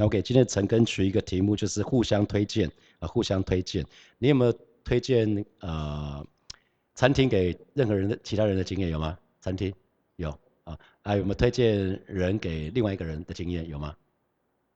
我给今天陈根取一个题目，就是互相推荐啊，互相推荐。你有没有推荐呃餐厅给任何人的其他人的经验有吗？餐厅有啊，还有没有推荐人给另外一个人的经验有吗？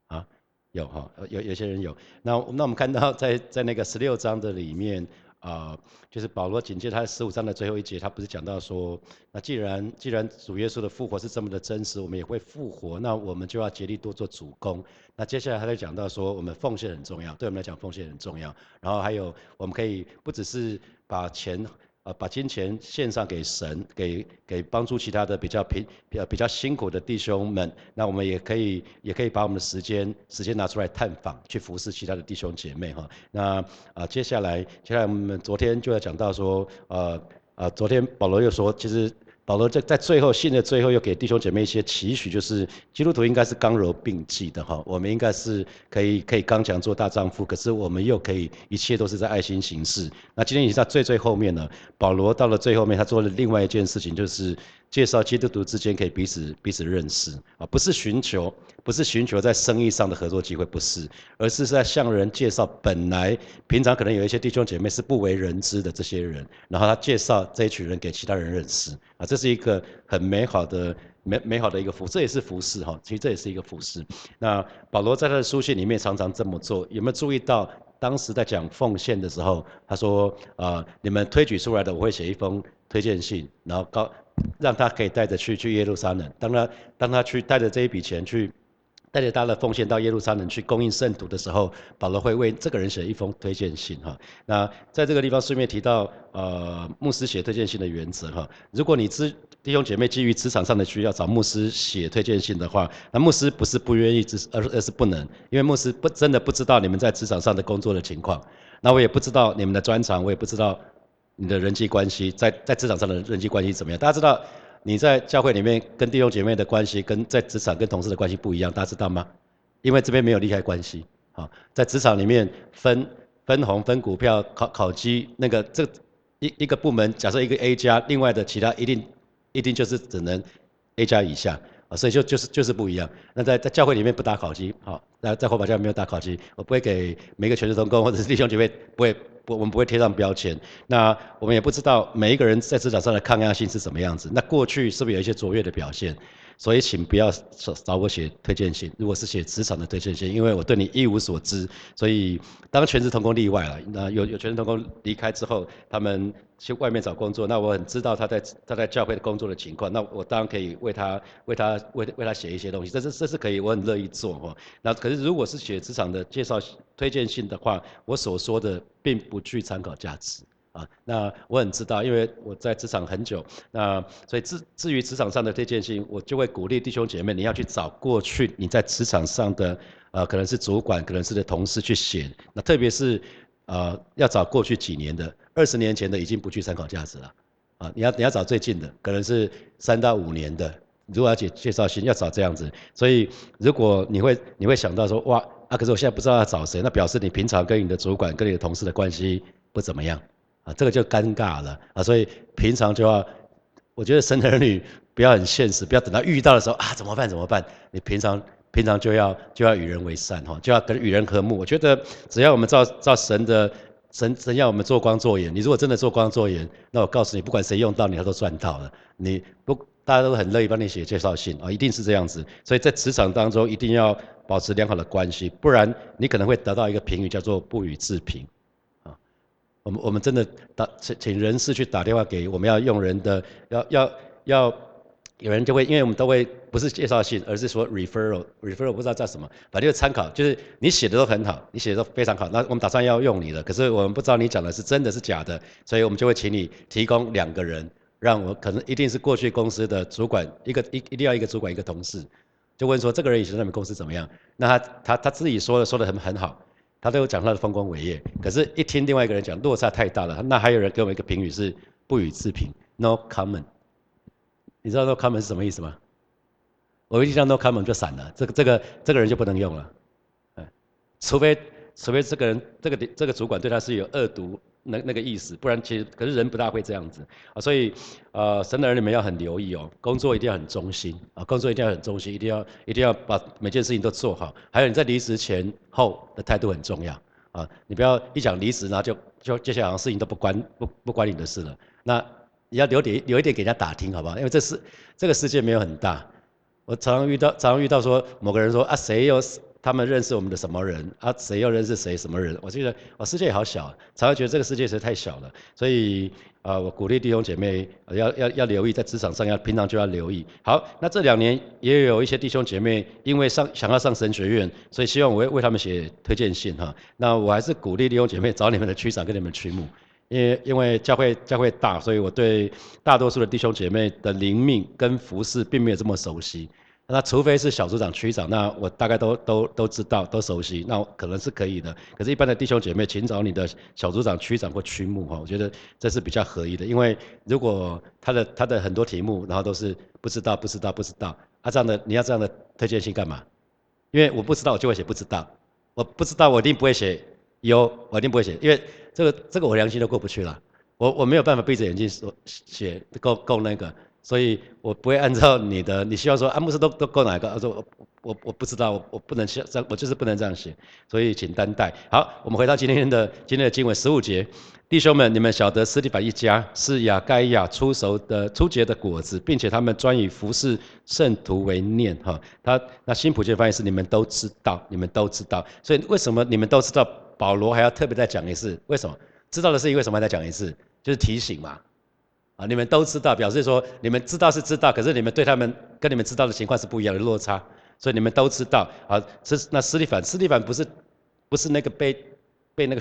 啊，有哈，有有些人有。那那我们看到在在那个十六章的里面。啊，就是保罗紧接他十五章的最后一节，他不是讲到说，那既然既然主耶稣的复活是这么的真实，我们也会复活，那我们就要竭力多做主公。那接下来他就讲到说，我们奉献很重要，对我们来讲奉献很重要。然后还有，我们可以不只是把钱。呃，把金钱献上给神，给给帮助其他的比较贫、比较比较辛苦的弟兄们。那我们也可以，也可以把我们的时间时间拿出来探访，去服侍其他的弟兄姐妹哈。那啊，接下来，接下来我们昨天就要讲到说，呃呃，昨天保罗又说，其实。保罗在在最后信的最后又给弟兄姐妹一些期许，就是基督徒应该是刚柔并济的哈，我们应该是可以可以刚强做大丈夫，可是我们又可以一切都是在爱心行事。那今天已经在最最后面了，保罗到了最后面，他做了另外一件事情，就是。介绍基督徒之间可以彼此彼此认识啊，不是寻求不是寻求在生意上的合作机会，不是，而是在向人介绍本来平常可能有一些弟兄姐妹是不为人知的这些人，然后他介绍这一群人给其他人认识啊，这是一个很美好的美美好的一个服，这也是服饰哈，其实这也是一个服饰。那保罗在他的书信里面常常这么做，有没有注意到当时在讲奉献的时候，他说啊，你们推举出来的，我会写一封推荐信，然后告。让他可以带着去去耶路撒冷，当他当他去带着这一笔钱去，带着他的奉献到耶路撒冷去供应圣徒的时候，保罗会为这个人写一封推荐信哈。那在这个地方顺便提到，呃，牧师写推荐信的原则哈。如果你知弟兄姐妹基于职场上的需要找牧师写推荐信的话，那牧师不是不愿意，只是而而是不能，因为牧师不真的不知道你们在职场上的工作的情况，那我也不知道你们的专长，我也不知道。你的人际关系在在职场上的人际关系怎么样？大家知道你在教会里面跟弟兄姐妹的关系，跟在职场跟同事的关系不一样，大家知道吗？因为这边没有利害关系，好，在职场里面分分红、分股票、考考绩，那个这一一个部门，假设一个 A 加，另外的其他一定一定就是只能 A 加以下，啊，所以就就是就是不一样。那在在教会里面不打考绩，好，那在火把教没有打考绩，我不会给每个全职同工或者是弟兄姐妹不会。我们不会贴上标签，那我们也不知道每一个人在职场上的抗压性是什么样子。那过去是不是有一些卓越的表现？所以请不要找找我写推荐信。如果是写职场的推荐信，因为我对你一无所知，所以当全职同工例外了。那有有全职同工离开之后，他们去外面找工作，那我很知道他在他在教会的工作的情况，那我当然可以为他为他为为他写一些东西，这是这是可以，我很乐意做哈。那可是如果是写职场的介绍推荐信的话，我所说的并不具参考价值。啊，那我很知道，因为我在职场很久，那所以至至于职场上的推荐信，我就会鼓励弟兄姐妹，你要去找过去你在职场上的，呃，可能是主管，可能是的同事去写，那特别是，呃，要找过去几年的，二十年前的已经不具参考价值了，啊，你要你要找最近的，可能是三到五年的，如果要介介绍信，要找这样子，所以如果你会你会想到说，哇，啊，可是我现在不知道要找谁，那表示你平常跟你的主管跟你的同事的关系不怎么样。啊，这个就尴尬了啊，所以平常就要，我觉得生儿女不要很现实，不要等到遇到的时候啊怎么办怎么办？你平常平常就要就要与人为善哈，就要跟与人和睦。我觉得只要我们照照神的神神要我们做光做盐，你如果真的做光做盐，那我告诉你，不管谁用到你，他都赚到了。你不大家都很乐意帮你写介绍信啊，一定是这样子。所以在职场当中一定要保持良好的关系，不然你可能会得到一个评语叫做不予置评。我们我们真的打请请人事去打电话给我们要用人的，要要要有人就会，因为我们都会不是介绍信，而是说 referral，referral 不知道叫什么，反正就参考，就是你写的都很好，你写的都非常好，那我们打算要用你了，可是我们不知道你讲的是真的是假的，所以我们就会请你提供两个人，让我可能一定是过去公司的主管，一个一一定要一个主管一个同事，就问说这个人以前在你们公司怎么样？那他他他自己说的说的很很好。他都有讲他的丰功伟业，可是，一听另外一个人讲，落差太大了。那还有人给我们一个评语是不予置评，no comment。你知道 no comment 是什么意思吗？我一听到 no comment 就散了，这个这个这个人就不能用了。嗯除非除非这个人这个这个主管对他是有恶毒那那个意思，不然其实可是人不大会这样子啊，所以呃，神的儿女们要很留意哦，工作一定要很忠心啊，工作一定要很忠心，一定要一定要把每件事情都做好。还有你在离职前后的态度很重要啊，你不要一讲离职，然后就就接下来事情都不关不不关你的事了。那你要留点留一点给人家打听，好不好？因为这是这个世界没有很大，我常常遇到常常遇到说某个人说啊谁又他们认识我们的什么人啊？谁又认识谁什么人？我觉得我世界好小，常常觉得这个世界实在太小了。所以啊，我鼓励弟兄姐妹要要要留意，在职场上要平常就要留意。好，那这两年也有一些弟兄姐妹因为上想要上神学院，所以希望我会为他们写推荐信哈。那我还是鼓励弟兄姐妹找你们的区长跟你们区牧，因为因为教会教会大，所以我对大多数的弟兄姐妹的灵命跟服饰并没有这么熟悉。那除非是小组长、区长，那我大概都都都知道、都熟悉，那可能是可以的。可是，一般的弟兄姐妹，请找你的小组长、区长或区牧哈，我觉得这是比较合意的。因为如果他的他的很多题目，然后都是不知道、不知道、不知道，啊这样的你要这样的推荐信干嘛？因为我不知道，我就会写不知道；我不知道，我一定不会写有，我一定不会写，因为这个这个我良心都过不去了。我我没有办法闭着眼睛说写够够那个。所以我不会按照你的，你希望说安牧师都都够哪个？他说我我我不知道，我我不能这样，我就是不能这样写。所以请担待。好，我们回到今天的今天的经文十五节，弟兄们，你们晓得斯蒂法一家是亚该亚出熟的初结的果子，并且他们专以服侍圣徒为念。哈，他那新普界翻译是你们都知道，你们都知道。所以为什么你们都知道？保罗还要特别再讲一次？为什么？知道的事情为什么再讲一次？就是提醒嘛。啊，你们都知道，表示说你们知道是知道，可是你们对他们跟你们知道的情况是不一样的落差，所以你们都知道。啊，是那斯蒂凡，斯蒂凡不是不是那个被被那个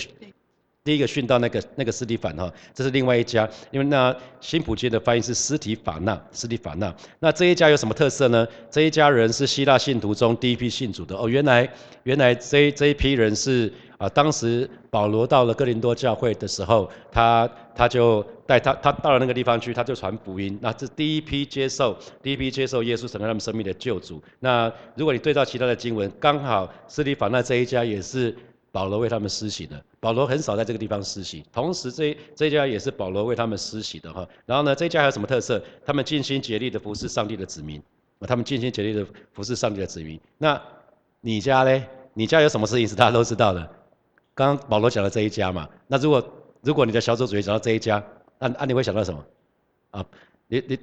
第一个训到那个那个斯蒂凡哈，这是另外一家，因为那新普京的翻译是斯提法纳，斯蒂法纳。那这一家有什么特色呢？这一家人是希腊信徒中第一批信主的哦，原来原来这这一批人是。啊，当时保罗到了哥林多教会的时候，他他就带他他到了那个地方去，他就传福音。那这第一批接受第一批接受耶稣成为他们生命的救主。那如果你对照其他的经文，刚好斯蒂法那这一家也是保罗为他们施洗的。保罗很少在这个地方施洗，同时这这家也是保罗为他们施洗的哈。然后呢，这家还有什么特色？他们尽心竭力的服侍上帝的子民。他们尽心竭力的服侍上帝的子民。那你家呢？你家有什么事情是大家都知道的？刚刚保罗讲的这一家嘛，那如果如果你的小组主义讲到这一家，那那你会想到什么？啊，你你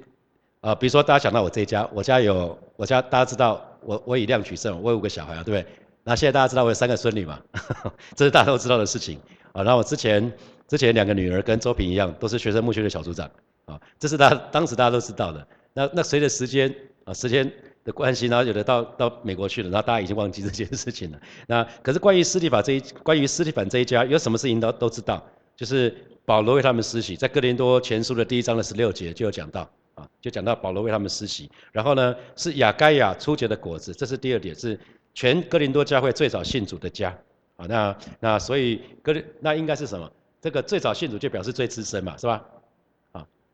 啊，比如说大家想到我这一家，我家有我家大家知道我我以量取胜，我有五个小孩啊，对不对？那现在大家知道我有三个孙女嘛，这是大家都知道的事情啊。然后我之前之前两个女儿跟周平一样，都是学生牧区的小组长啊，这是大家当时大家都知道的。那那随着时间啊时间。的关系，然后有的到到美国去了，然后大家已经忘记这件事情了。那可是关于斯蒂法这一，关于斯蒂凡这一家，有什么事情都都知道，就是保罗为他们施洗，在哥林多前书的第一章的十六节就有讲到啊，就讲到保罗为他们施洗。然后呢，是亚该亚初结的果子，这是第二点，是全哥林多教会最早信主的家啊。那那所以哥林那应该是什么？这个最早信主就表示最资深嘛，是吧？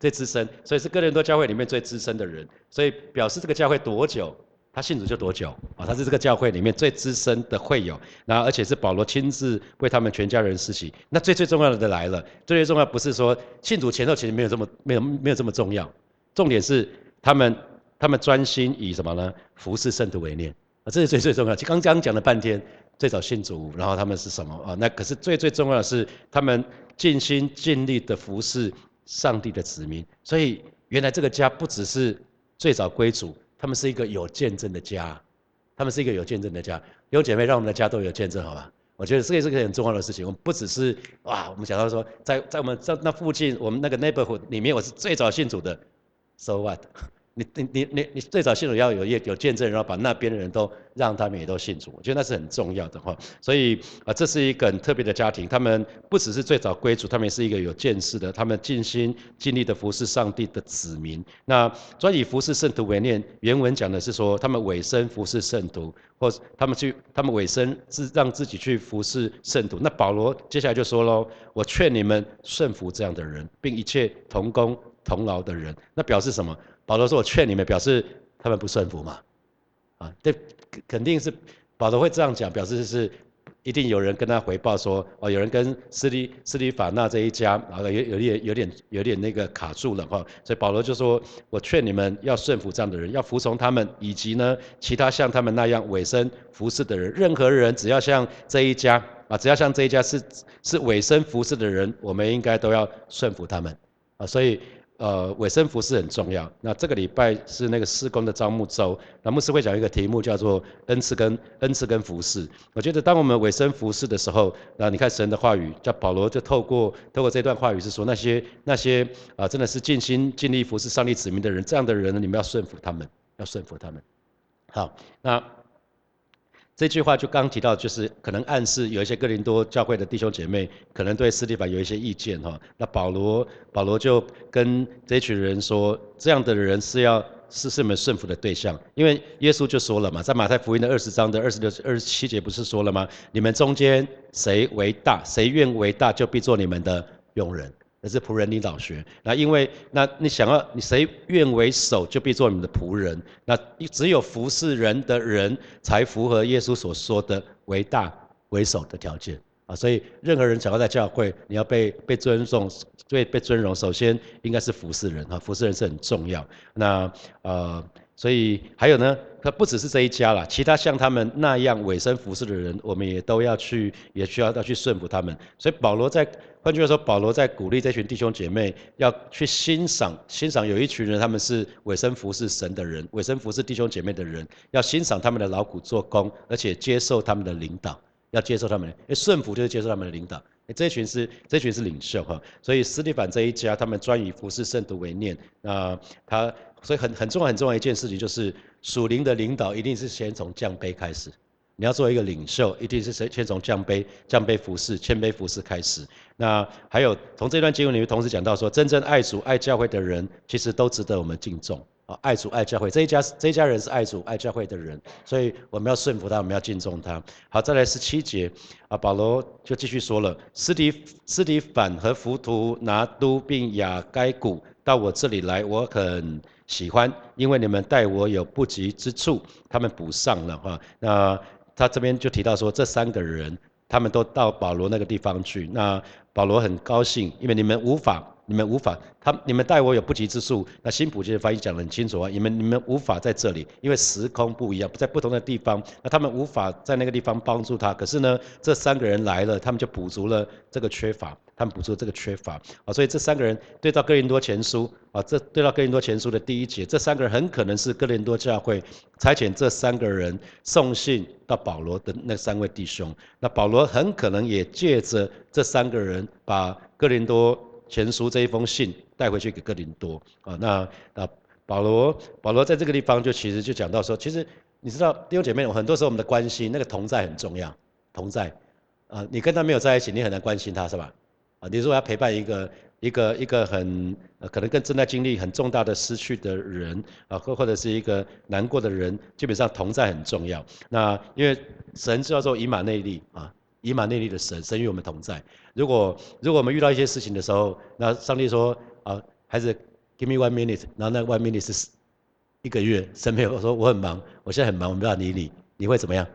最资深，所以是哥林多教会里面最资深的人，所以表示这个教会多久，他信主就多久啊，他是这个教会里面最资深的会友，那而且是保罗亲自为他们全家人施洗。那最最重要的来了，最最重要不是说信主前后其实没有这么没有没有这么重要，重点是他们他们专心以什么呢？服侍圣徒为念啊，这是最最重要。刚刚讲了半天，最早信主，然后他们是什么啊？那可是最最重要的是他们尽心尽力的服侍。上帝的子民，所以原来这个家不只是最早归主，他们是一个有见证的家，他们是一个有见证的家。有姐妹让我们的家都有见证，好吧？我觉得这也是个很重要的事情。我们不只是哇，我们讲到说，在在我们在那附近，我们那个 neighborhood 里面，我是最早信主的，so what？你你你你你最早信主要有有有见证，然后把那边的人都让他们也都信主，我觉得那是很重要的哈。所以啊，这是一个很特别的家庭，他们不只是最早归主，他们也是一个有见识的，他们尽心尽力的服侍上帝的子民。那专以服侍圣徒为念，原文讲的是说他们委身服侍圣徒，或是他们去他们委身自让自己去服侍圣徒。那保罗接下来就说喽，我劝你们顺服这样的人，并一切同工同劳的人。那表示什么？保罗说：“我劝你们，表示他们不顺服嘛，啊，这肯定是保罗会这样讲，表示是一定有人跟他回报说，哦，有人跟斯利斯利法纳这一家啊，有有点有点有点那个卡住了哈，所以保罗就说，我劝你们要顺服这样的人，要服从他们，以及呢其他像他们那样委身服侍的人，任何人只要像这一家啊，只要像这一家是是委身服侍的人，我们应该都要顺服他们啊，所以。呃，尾声服饰很重要。那这个礼拜是那个施工的招募周，那牧师会讲一个题目叫做恩赐跟恩赐跟服饰。我觉得当我们尾声服饰的时候，那你看神的话语，叫保罗就透过透过这段话语是说那些那些啊，真的是尽心尽力服侍上帝子民的人，这样的人，你们要顺服他们，要顺服他们。好，那。这句话就刚提到，就是可能暗示有一些哥林多教会的弟兄姐妹，可能对斯蒂凡有一些意见哈。那保罗保罗就跟这群人说，这样的人是要是是你们顺服的对象，因为耶稣就说了嘛，在马太福音的二十章的二十六、二十七节不是说了吗？你们中间谁为大，谁愿为大，就必做你们的佣人。那是仆人领导学。那因为，那你想要你谁愿为首，就必做你们的仆人。那只有服侍人的人，才符合耶稣所说的为大为首的条件啊。所以，任何人想要在教会，你要被被尊重，被被尊荣，首先应该是服侍人啊。服侍人是很重要。那呃。所以还有呢，他不只是这一家了，其他像他们那样委身服侍的人，我们也都要去，也需要要去顺服他们。所以保罗在，换句话说，保罗在鼓励这群弟兄姐妹要去欣赏，欣赏有一群人他们是委身服侍神的人，委身服侍弟兄姐妹的人，要欣赏他们的劳苦做工，而且接受他们的领导，要接受他们，因为顺服就是接受他们的领导。这群是这群是领袖哈，所以斯蒂凡这一家他们专以服侍圣徒为念，那他。所以很很重要很重要一件事情就是属灵的领导一定是先从降杯开始，你要做一个领袖，一定是先先从降杯降杯服侍谦卑服侍开始。那还有从这段经文里面同时讲到说，真正爱主爱教会的人，其实都值得我们敬重啊！爱主爱教会这一家这一家人是爱主爱教会的人，所以我们要顺服他，我们要敬重他。好，再来十七节啊，保罗就继续说了，斯提斯提反和浮屠拿都并雅该古到我这里来，我很。喜欢，因为你们待我有不及之处，他们补上了哈。那他这边就提到说，这三个人他们都到保罗那个地方去。那保罗很高兴，因为你们无法，你们无法，他你们待我有不及之处。那新普京的翻译讲得很清楚啊，你们你们无法在这里，因为时空不一样，在不同的地方，那他们无法在那个地方帮助他。可是呢，这三个人来了，他们就补足了这个缺乏。他们补足这个缺乏啊，所以这三个人对到哥林多前书啊，这对到哥林多前书的第一节，这三个人很可能是哥林多教会差遣这三个人送信到保罗的那三位弟兄。那保罗很可能也借着这三个人，把哥林多前书这一封信带回去给哥林多啊。那啊，保罗保罗在这个地方就其实就讲到说，其实你知道弟兄姐妹，很多时候我们的关系那个同在很重要，同在啊，你跟他没有在一起，你很难关心他是吧？啊，你如果要陪伴一个一个一个很可能更正在经历很重大的失去的人啊，或或者是一个难过的人，基本上同在很重要。那因为神叫做以马内利啊，以马内利的神，神与我们同在。如果如果我们遇到一些事情的时候，那上帝说啊，孩子，give me one minute，然后那 one minute 是一个月，神没有说我很忙，我现在很忙，我没办法理你，你会怎么样？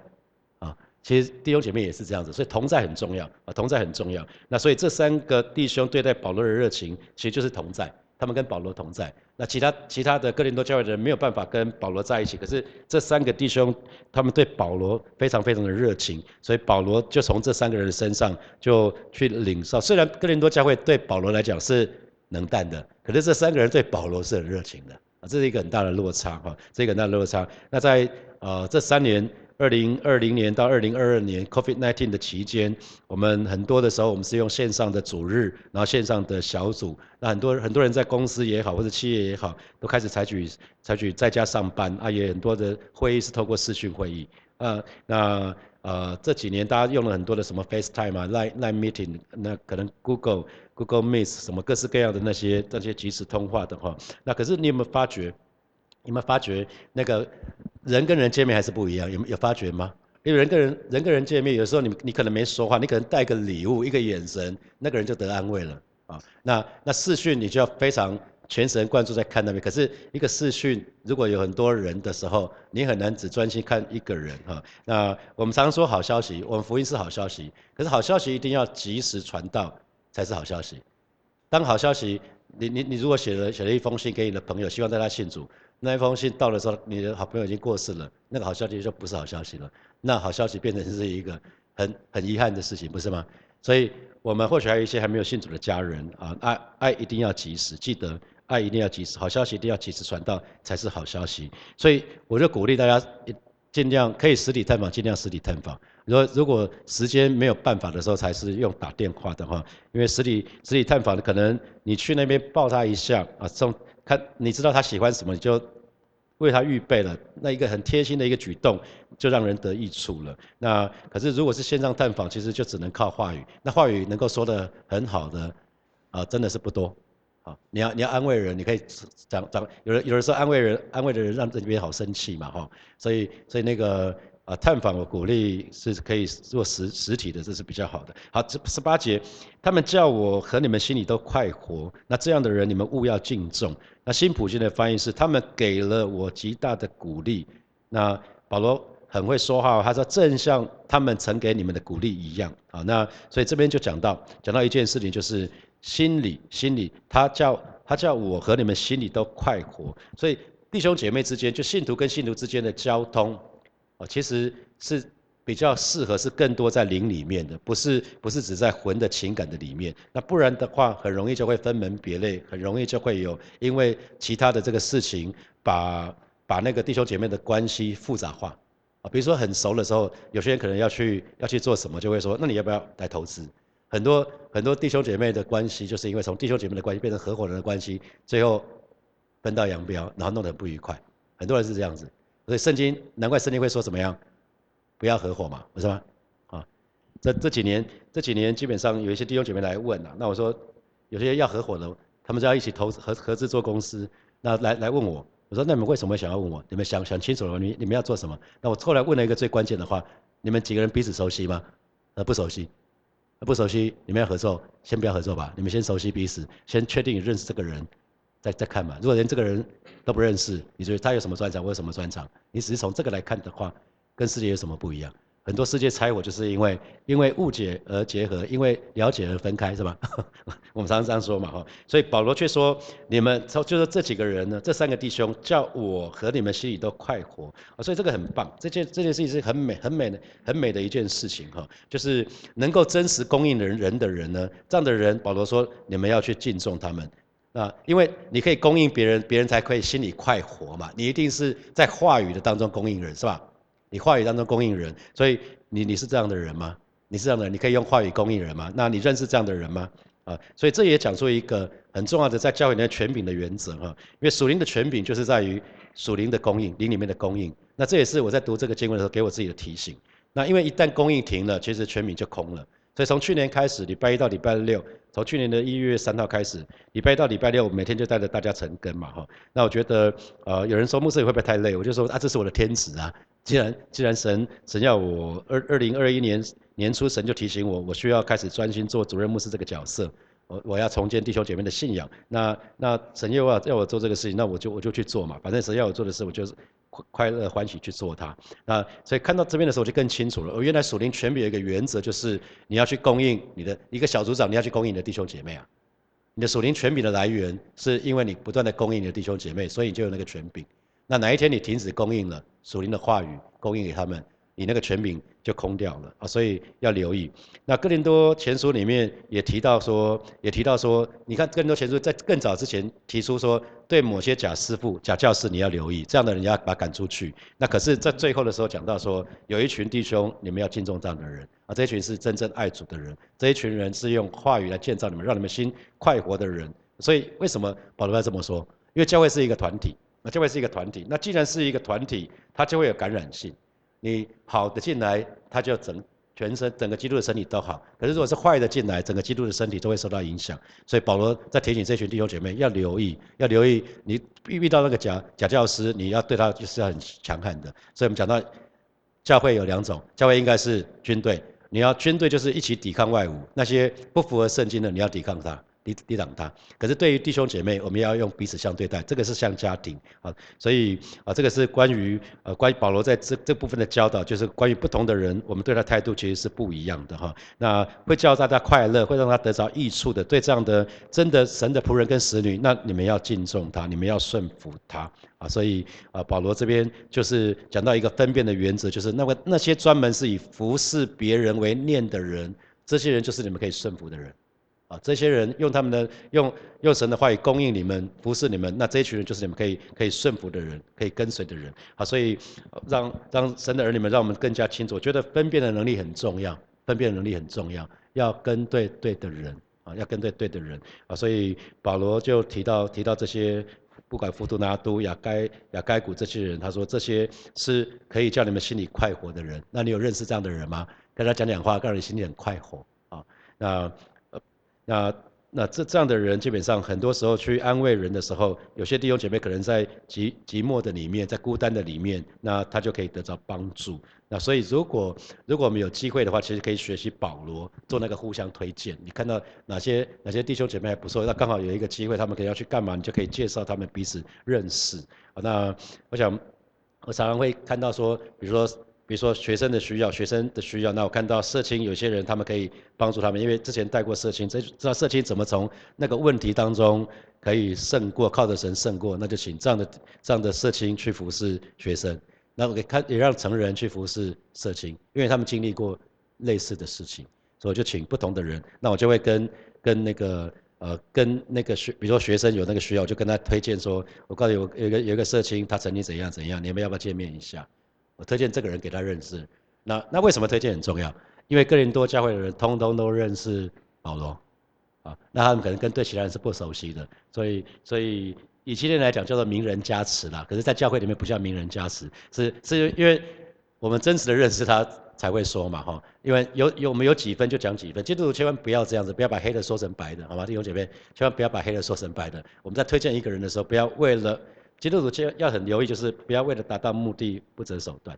啊其实弟兄姐妹也是这样子，所以同在很重要啊，同在很重要。那所以这三个弟兄对待保罗的热情，其实就是同在，他们跟保罗同在。那其他其他的哥林多教会的人没有办法跟保罗在一起，可是这三个弟兄他们对保罗非常非常的热情，所以保罗就从这三个人身上就去领受。虽然哥林多教会对保罗来讲是冷淡的，可是这三个人对保罗是很热情的啊，这是一个很大的落差哈，这个很大的落差。那在呃这三年。二零二零年到二零二二年 COVID-19 的期间，我们很多的时候，我们是用线上的主日，然后线上的小组。那很多很多人在公司也好，或者企业也好，都开始采取采取在家上班啊，也很多的会议是透过视讯会议。啊，那呃这几年大家用了很多的什么 FaceTime 啊、Line Line Meeting，那可能 Google Google Meet 什么各式各样的那些那些即时通话的话，那可是你有没有发觉？有没有发觉那个？人跟人见面还是不一样，有有发觉吗？因为人跟人，人跟人见面，有时候你你可能没说话，你可能带个礼物，一个眼神，那个人就得安慰了啊。那那视讯你就要非常全神贯注在看那边。可是一个视讯，如果有很多人的时候，你很难只专心看一个人哈。那我们常常说好消息，我们福音是好消息，可是好消息一定要及时传到才是好消息。当好消息，你你你如果写了写了一封信给你的朋友，希望带他信主，那一封信到的时候，你的好朋友已经过世了，那个好消息就不是好消息了。那好消息变成是一个很很遗憾的事情，不是吗？所以。我们或许还有一些还没有信主的家人啊，爱爱一定要及时，记得爱一定要及时，好消息一定要及时传到才是好消息。所以我就鼓励大家尽量可以实体探访，尽量实体探访。如果如果时间没有办法的时候，才是用打电话的话，因为实体实体探访可能你去那边抱他一下啊，送看你知道他喜欢什么你就。为他预备了那一个很贴心的一个举动，就让人得益处了。那可是如果是线上探访，其实就只能靠话语。那话语能够说的很好的，啊，真的是不多。好，你要你要安慰人，你可以讲讲。有人有人说安慰人，安慰的人让这边好生气嘛，哈。所以所以那个。啊，探访我鼓励是可以做实实体的，这是比较好的。好，这十八节，他们叫我和你们心里都快活。那这样的人，你们务要敬重。那新普京的翻译是，他们给了我极大的鼓励。那保罗很会说话，他说正像他们曾给你们的鼓励一样。好，那所以这边就讲到讲到一件事情，就是心里心里，他叫他叫我和你们心里都快活。所以弟兄姐妹之间，就信徒跟信徒之间的交通。哦，其实是比较适合是更多在灵里面的，不是不是只在魂的情感的里面。那不然的话，很容易就会分门别类，很容易就会有因为其他的这个事情，把把那个弟兄姐妹的关系复杂化。啊，比如说很熟的时候，有些人可能要去要去做什么，就会说，那你要不要来投资？很多很多弟兄姐妹的关系，就是因为从弟兄姐妹的关系变成合伙人的关系，最后分道扬镳，然后弄得很不愉快。很多人是这样子。所以圣经难怪圣经会说怎么样，不要合伙嘛，不是吗？啊，这这几年这几年基本上有一些弟兄姐妹来问啊，那我说有些要合伙的，他们就要一起投合合资做公司，那来来问我，我说那你们为什么想要问我？你们想想清楚了，你你们要做什么？那我后来问了一个最关键的话，你们几个人彼此熟悉吗？呃不熟悉，不熟悉，你们要合作，先不要合作吧，你们先熟悉彼此，先确定认识这个人。再再看嘛，如果连这个人都不认识，你觉得他有什么专长，我有什么专长？你只是从这个来看的话，跟世界有什么不一样？很多世界拆伙就是因为因为误解而结合，因为了解而分开，是吧？我们常常这样说嘛，哈。所以保罗却说，你们就是这几个人呢，这三个弟兄叫我和你们心里都快活，所以这个很棒，这件这件事情是很美很美的很美的一件事情，哈，就是能够真实供应人人的人呢，这样的人，保罗说你们要去敬重他们。啊，因为你可以供应别人，别人才可以心里快活嘛。你一定是在话语的当中供应人，是吧？你话语当中供应人，所以你你是这样的人吗？你是这样的，人，你可以用话语供应人吗？那你认识这样的人吗？啊，所以这也讲出一个很重要的在教会里面权柄的原则哈。因为属灵的权柄就是在于属灵的供应，灵里面的供应。那这也是我在读这个经文的时候给我自己的提醒。那因为一旦供应停了，其实权柄就空了。所以从去年开始，礼拜一到礼拜六。从去年的一月三号开始，礼拜一到礼拜六，每天就带着大家成根嘛，哈。那我觉得，呃，有人说牧师会不会太累？我就说啊，这是我的天职啊。既然既然神神要我二二零二一年年初，神就提醒我，我需要开始专心做主任牧师这个角色。我我要重建弟兄姐妹的信仰。那那神又要要我做这个事情，那我就我就去做嘛。反正神要我做的事，我就是。快乐欢喜去做它，那所以看到这边的时候，我就更清楚了。我原来属灵权柄有一个原则，就是你要去供应你的一个小组长，你要去供应你的弟兄姐妹啊。你的属灵权柄的来源，是因为你不断的供应你的弟兄姐妹，所以你就有那个权柄。那哪一天你停止供应了属灵的话语，供应给他们？你那个权柄就空掉了啊，所以要留意。那哥林多前书里面也提到说，也提到说，你看哥林多前书在更早之前提出说，对某些假师傅、假教师你要留意，这样的人要把赶出去。那可是，在最后的时候讲到说，有一群弟兄，你们要敬重这样的人啊，这一群是真正爱主的人，这一群人是用话语来建造你们，让你们心快活的人。所以为什么保罗要这么说？因为教会是一个团体，那教会是一个团体，那既然是一个团体，它就会有感染性。你好的进来，他就整全身整个基督的身体都好。可是如果是坏的进来，整个基督的身体都会受到影响。所以保罗在提醒这群弟兄姐妹要留意，要留意你遇遇到那个假假教师，你要对他就是要很强悍的。所以我们讲到教会有两种，教会应该是军队，你要军队就是一起抵抗外侮，那些不符合圣经的你要抵抗他，抵抵挡他。可是对于弟兄姐妹，我们要用彼此相对待，这个是像家庭啊。所以啊，这个是关于呃关于保罗在这这部分的教导，就是关于不同的人，我们对他态度其实是不一样的哈。那会叫大家快乐，会让他得着益处的，对这样的真的神的仆人跟使女，那你们要敬重他，你们要顺服他啊。所以啊，保罗这边就是讲到一个分辨的原则，就是那个那些专门是以服侍别人为念的人，这些人就是你们可以顺服的人。啊，这些人用他们的用用神的话语供应你们，服侍你们，那这一群人就是你们可以可以顺服的人，可以跟随的人。好，所以让让神的儿女们让我们更加清楚，我觉得分辨的能力很重要，分辨能力很重要，要跟对对的人啊，要跟对对的人啊。所以保罗就提到提到这些，不管福图拿都、亚该亚该古这些人，他说这些是可以叫你们心里快活的人。那你有认识这样的人吗？跟他讲讲话，让你心里很快活啊。那。那那这这样的人，基本上很多时候去安慰人的时候，有些弟兄姐妹可能在寂寂寞的里面，在孤单的里面，那他就可以得到帮助。那所以如果如果我们有机会的话，其实可以学习保罗做那个互相推荐。你看到哪些哪些弟兄姐妹还不错，那刚好有一个机会，他们可能要去干嘛，你就可以介绍他们彼此认识。那我想我常常会看到说，比如说。比如说学生的需要，学生的需要，那我看到社青有些人，他们可以帮助他们，因为之前带过社青，知知道社青怎么从那个问题当中可以胜过，靠着神胜过，那就请这样的这样的社青去服侍学生，那我给看也让成人去服侍社青，因为他们经历过类似的事情，所以我就请不同的人，那我就会跟跟那个呃跟那个学，比如说学生有那个需要，就跟他推荐说，我告诉你，有有一个有一个社青，他曾经怎样怎样，你们要不要见面一下？我推荐这个人给他认识，那那为什么推荐很重要？因为哥林多教会的人通通都认识保罗，啊，那他们可能跟对其他人是不熟悉的，所以所以以今天来讲叫做名人加持啦，可是，在教会里面不叫名人加持，是是因为我们真实的认识他才会说嘛，哈，因为有有我们有几分就讲几分，基督徒千万不要这样子，不要把黑的说成白的，好吗？弟兄姐妹，千万不要把黑的说成白的。我们在推荐一个人的时候，不要为了基督徒就要很留意，就是不要为了达到目的不择手段。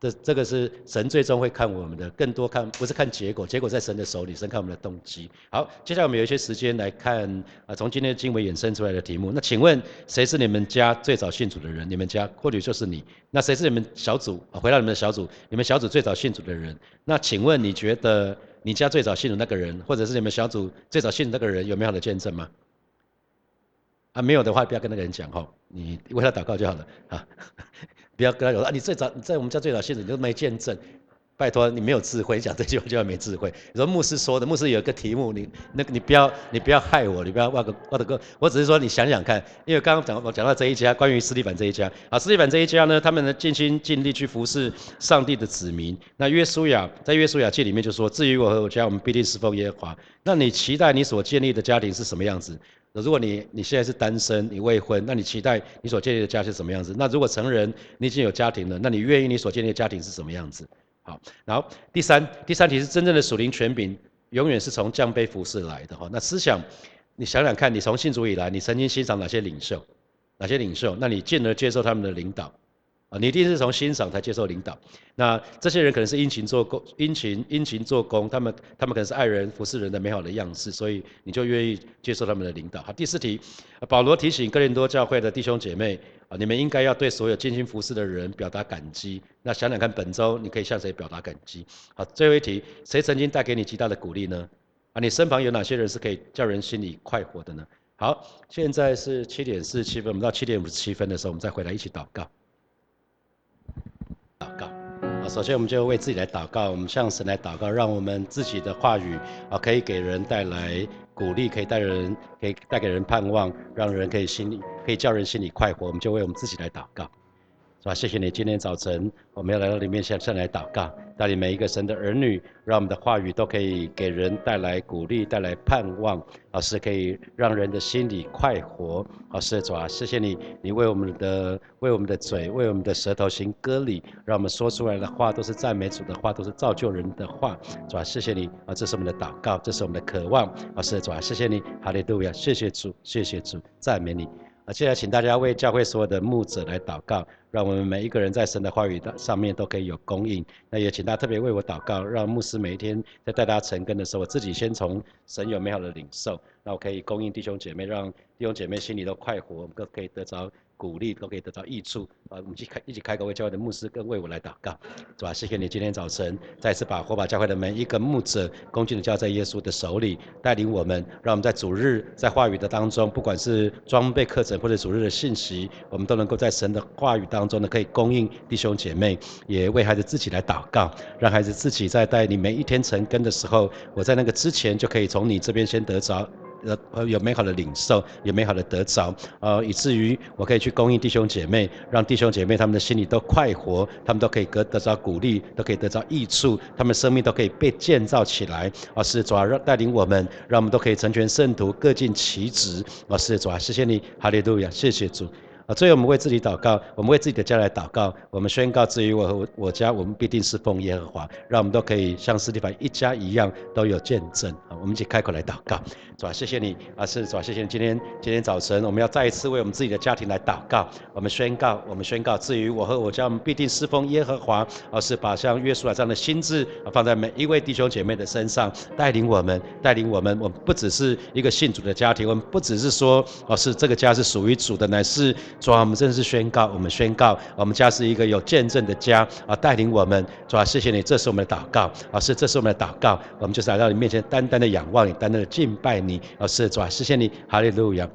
这这个是神最终会看我们的，更多看不是看结果，结果在神的手里，神看我们的动机。好，接下来我们有一些时间来看啊，从今天的经文衍生出来的题目。那请问谁是你们家最早信主的人？你们家或许就是你。那谁是你们小组？回到你们的小组，你们小组最早信主的人。那请问你觉得你家最早信主那个人，或者是你们小组最早信主那个人有美好的见证吗？啊，没有的话，不要跟那个人讲哈，你为他祷告就好了啊，不要跟他说啊，你最早在我们家最早信主，你都没见证，拜托你没有智慧，讲这句话就要没智慧。你说牧师说的，牧师有一个题目，你那个你不要你不要害我，你不要挖个挖的个，我只是说你想想看，因为刚刚讲我讲到这一家，关于斯蒂凡这一家啊，斯蒂凡这一家呢，他们呢尽心尽力去服侍上帝的子民。那约书亚在约书亚记里面就说，至于我和我家，我们必定侍奉耶和华。那你期待你所建立的家庭是什么样子？如果你你现在是单身，你未婚，那你期待你所建立的家是什么样子？那如果成人，你已经有家庭了，那你愿意你所建立的家庭是什么样子？好，然后第三第三题是真正的属灵权柄，永远是从降卑服侍来的哈。那思想，你想想看，你从信主以来，你曾经欣赏哪些领袖？哪些领袖？那你进而接受他们的领导？啊，你一定是从欣赏才接受领导。那这些人可能是殷勤做工，殷勤殷勤做工，他们他们可能是爱人服侍人的美好的样式，所以你就愿意接受他们的领导。好，第四题，保罗提醒哥林多教会的弟兄姐妹啊，你们应该要对所有尽心服侍的人表达感激。那想想看，本周你可以向谁表达感激？好，最后一题，谁曾经带给你极大的鼓励呢？啊，你身旁有哪些人是可以叫人心里快活的呢？好，现在是七点四十七分，我们到七点五十七分的时候，我们再回来一起祷告。祷告啊，首先我们就为自己来祷告，我们向神来祷告，让我们自己的话语啊，可以给人带来鼓励，可以带人，可以带给人盼望，让人可以心里，可以叫人心里快活。我们就为我们自己来祷告。是吧？谢谢你，今天早晨我们要来到里面向上来祷告，带领每一个神的儿女，让我们的话语都可以给人带来鼓励，带来盼望，而是可以让人的心里快活。好，是主啊，谢谢你，你为我们的为我们的嘴，为我们的舌头行歌礼，让我们说出来的话都是赞美主的话，都是造就人的话。主啊，谢谢你啊，这是我们的祷告，这是我们的渴望。啊，是主啊，谢谢你，哈利路亚，谢谢主，谢谢主，赞美你。现在请大家为教会所有的牧者来祷告，让我们每一个人在神的话语的上面都可以有供应。那也请大家特别为我祷告，让牧师每一天在带大家成根的时候，我自己先从神有美好的领受，那我可以供应弟兄姐妹，让弟兄姐妹心里都快活，我们都可以得着。鼓励都可以得到益处啊！我们去开一起开个为教会的牧师跟为我来祷告，是吧？谢谢你今天早晨再次把火把教会的每一个牧者恭敬的交在耶稣的手里，带领我们，让我们在主日在话语的当中，不管是装备课程或者主日的信息，我们都能够在神的话语当中呢，可以供应弟兄姐妹，也为孩子自己来祷告，让孩子自己在带你每一天成根的时候，我在那个之前就可以从你这边先得着。呃，有美好的领受，有美好的得着，呃，以至于我可以去供应弟兄姐妹，让弟兄姐妹他们的心里都快活，他们都可以得得着鼓励，都可以得着益处，他们生命都可以被建造起来。啊，是主啊，让带领我们，让我们都可以成全圣徒，各尽其职。啊，是主啊，谢谢你，哈利路亚，谢谢主。啊，最后我们为自己祷告，我们为自己的家来祷告。我们宣告：至于我和我家，我们必定是奉耶和华，让我们都可以像斯蒂凡一家一样，都有见证。啊，我们一起开口来祷告，是吧？谢谢你，啊，是是吧？谢谢你。今天今天早晨，我们要再一次为我们自己的家庭来祷告。我们宣告，我们宣告：至于我和我家，我们必定侍奉耶和华，而是把像约书亚这样的心智放在每一位弟兄姐妹的身上，带领我们，带领我们。我们不只是一个信主的家庭，我们不只是说，哦，是这个家是属于主的，乃是。主啊，我们正式宣告，我们宣告，我们家是一个有见证的家啊，带领我们。主啊，谢谢你，这是我们的祷告啊，是这是我们的祷告，我们就是来到你面前，单单的仰望你，单单的敬拜你啊，是主啊，谢谢你，哈利路亚。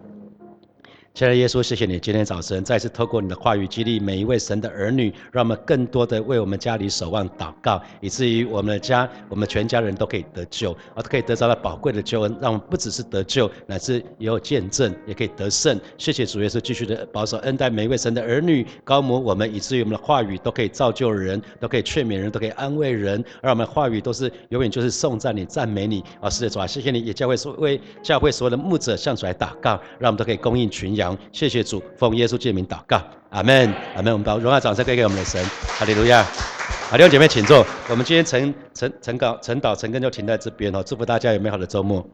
亲爱的耶稣，谢谢你今天早晨再次透过你的话语激励每一位神的儿女，让我们更多的为我们家里守望祷告，以至于我们的家，我们全家人都可以得救，啊，可以得着了宝贵的救恩，让我们不只是得救，乃至也有见证，也可以得胜。谢谢主耶稣继续的保守恩待每一位神的儿女，高摩我们，以至于我们的话语都可以造就人，都可以劝勉人，都可以安慰人，而我们的话语都是永远就是颂赞你、赞美你。啊，是的，主啊，谢谢你，也教会所为教会所有的牧者向主来祷告，让我们都可以供应群羊。谢谢主，奉耶稣之名祷告，阿门，阿门。我们把荣耀掌声给给我们的神，哈利路亚。好，弟兄姐妹请坐。我们今天晨晨晨祷晨祷晨更就停在这边哦，祝福大家有美好的周末。